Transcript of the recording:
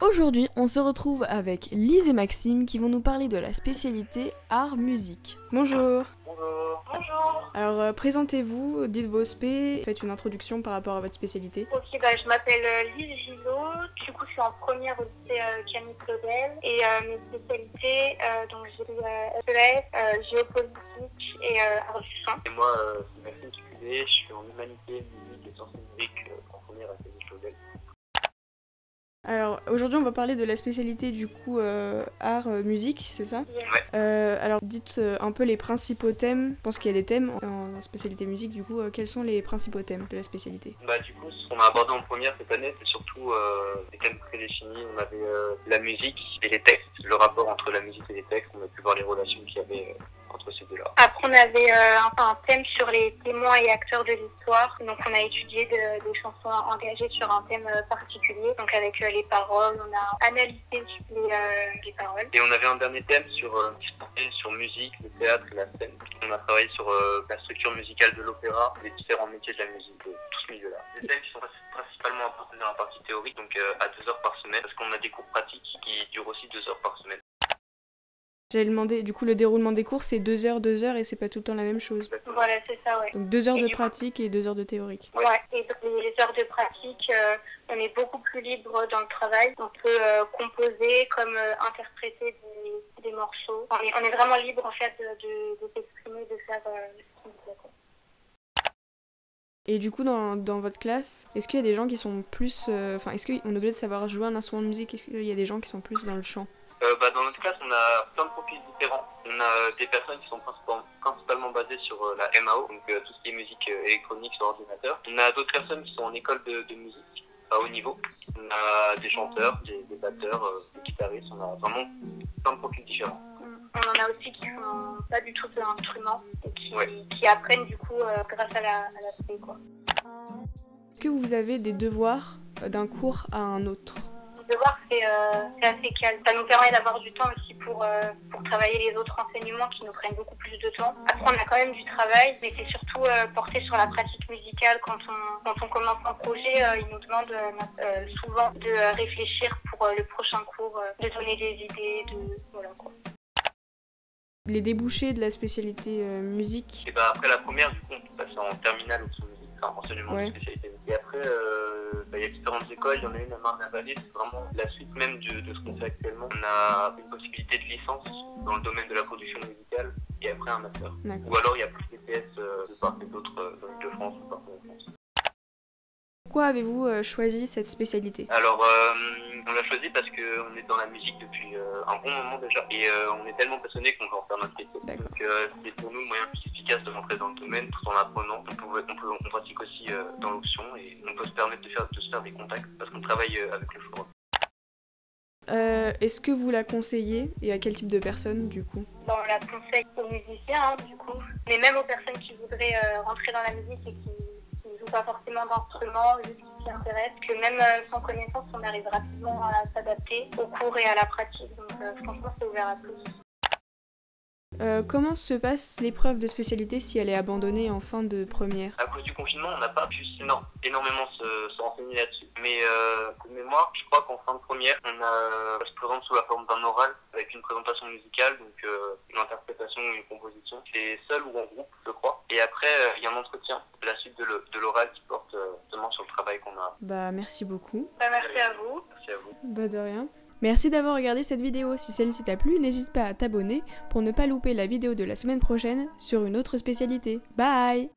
Aujourd'hui, on se retrouve avec Lise et Maxime qui vont nous parler de la spécialité art-musique. Bonjour Bonjour. Bonjour. Alors, euh, présentez-vous, dites vos spé, faites une introduction par rapport à votre spécialité. Ok, bah, je m'appelle euh, Lise Gillot. Du coup, je suis en première au lycée euh, Camille Claudel. Et euh, mes spécialités, euh, donc j'ai euh, SES, euh, géopolitique et euh, art du. Et moi, euh, c'est Maxime Tuculé, je suis en humanité, musique et sciences numériques euh, en première à. Alors, aujourd'hui, on va parler de la spécialité du coup euh, art-musique, c'est ça? Ouais. Euh, Alors, dites euh, un peu les principaux thèmes. Je pense qu'il y a des thèmes en, en spécialité musique, du coup, euh, quels sont les principaux thèmes de la spécialité? Bah, du coup, ce qu'on a abordé en première cette année, c'est surtout euh, des thèmes prédéfinis. On avait euh, la musique et les textes, le rapport entre la musique et les textes. On a pu voir les relations qu'il y avait euh, entre ces deux-là. Après, on avait euh, un, un thème sur les témoins et acteurs de l'histoire. Donc, on a étudié de- des chansons engagées sur un thème euh, particulier. Donc, avec euh, les paroles, on a analysé les, euh, les paroles. Et on avait un dernier thème sur, euh, qui se portait sur musique, le théâtre et la scène. On a travaillé sur euh, la structure musicale de l'opéra, les différents métiers de la musique, de tout ce milieu-là. Les thèmes qui sont principalement apportés dans la partie théorique, donc euh, à deux heures par semaine, parce qu'on a des cours pratiques qui durent aussi deux heures par semaine. J'allais demander, du coup, le déroulement des cours, c'est 2 heures, 2 heures, et c'est pas tout le temps la même chose. Voilà, c'est ça, ouais. Donc 2 heures Et de coup- pratique et 2 heures de théorique. Ouais. Et les heures de pratique, euh, on est beaucoup plus libre dans le travail. On peut euh, composer comme euh, interpréter des, des morceaux. On est, on est vraiment libre en fait de, s'exprimer, de faire ce qu'on veut. quoi. Et du coup, dans, dans votre classe, est-ce qu'il y a des gens qui sont plus. euh, Enfin, est-ce qu'on est obligé de savoir jouer un instrument de musique? Est-ce qu'il y a des gens qui sont plus dans le chant? Euh, bah, dans notre classe, on a plein de profils différents. On a des personnes qui sont principalement, principalement basées sur euh, la MAO, donc euh, tout ce qui est musique euh, électronique sur ordinateur. On a d'autres personnes qui sont en école de, de musique à haut niveau. On a des chanteurs, des, des batteurs, euh, des guitaristes. On a vraiment plein de profils différents. On en a aussi qui font pas du tout de l'instrument et qui, Ouais. qui apprennent du coup euh, grâce à la, à la. Est-ce que vous avez des devoirs d'un cours à un autre? Le devoir, c'est euh, c'est assez calme. Ça nous permet d'avoir du temps aussi pour, euh, pour travailler les autres enseignements qui nous prennent beaucoup plus de temps. Après, on a quand même du travail, mais c'est surtout euh, porté sur la pratique musicale. Quand on, quand on commence un projet, euh, ils nous demandent euh, euh, souvent de réfléchir pour euh, le prochain cours, euh, de donner des idées, de voilà quoi. Les débouchés de la spécialité euh, musique Et bah, après la première, du coup, on peut passer en terminale musique, enfin enseignement Ouais. de spécialité. Et après, euh, bah, il y a différentes écoles. Il y en a une à Marne-la-Vallée. C'est vraiment la suite même de, de ce qu'on fait actuellement. On a une possibilité de licence dans le domaine de la production musicale et après un master. Ou alors il y a plus des PS euh, de part et d'autre euh, de France ou partout en France. Pourquoi avez-vous euh, choisi cette spécialité? Alors, euh, on l'a choisi parce qu'on est dans la musique depuis euh, un bon moment déjà. Et euh, on est tellement passionné qu'on veut en faire notre métier. Donc, euh, c'est pour nous le moyen le plus efficace de rentrer dans le domaine tout en apprenant. On, peut, on, peut, on pratique aussi euh, dans l'option et on peut se permettre de, faire, de se faire des contacts parce qu'on travaille euh, avec le forum. Euh, Est-ce que vous la conseillez et à quel type de personnes du coup? Bon, on la conseille aux musiciens, hein, du coup, mais même aux personnes qui voudraient euh, rentrer dans la musique et qui ne jouent pas forcément d'instruments, juste qui s'y intéressent, que même euh, sans connaissance, on arrive rapidement à s'adapter au cours et à la pratique. Donc, euh, franchement, c'est ouvert à tous. Euh, Comment se passe l'épreuve de spécialité si elle est abandonnée en fin de première? À cause du confinement, on n'a pas pu énorme- énormément se, se renseigner là-dessus. Mais euh, de mémoire, je crois qu'en fin de première, on a, se présente sous la forme d'un oral avec une présentation musicale, donc euh, une interprétation ou une composition. C'est seul ou en groupe, je crois. Et après, euh, il y a un entretien, la suite de l'oral qui porte euh, justement sur le travail qu'on a. Bah merci beaucoup. Bah, merci à vous. Merci à vous. Bah de rien. Merci d'avoir regardé cette vidéo. Si celle-ci t'a plu, n'hésite pas à t'abonner pour ne pas louper la vidéo de la semaine prochaine sur une autre spécialité. Bye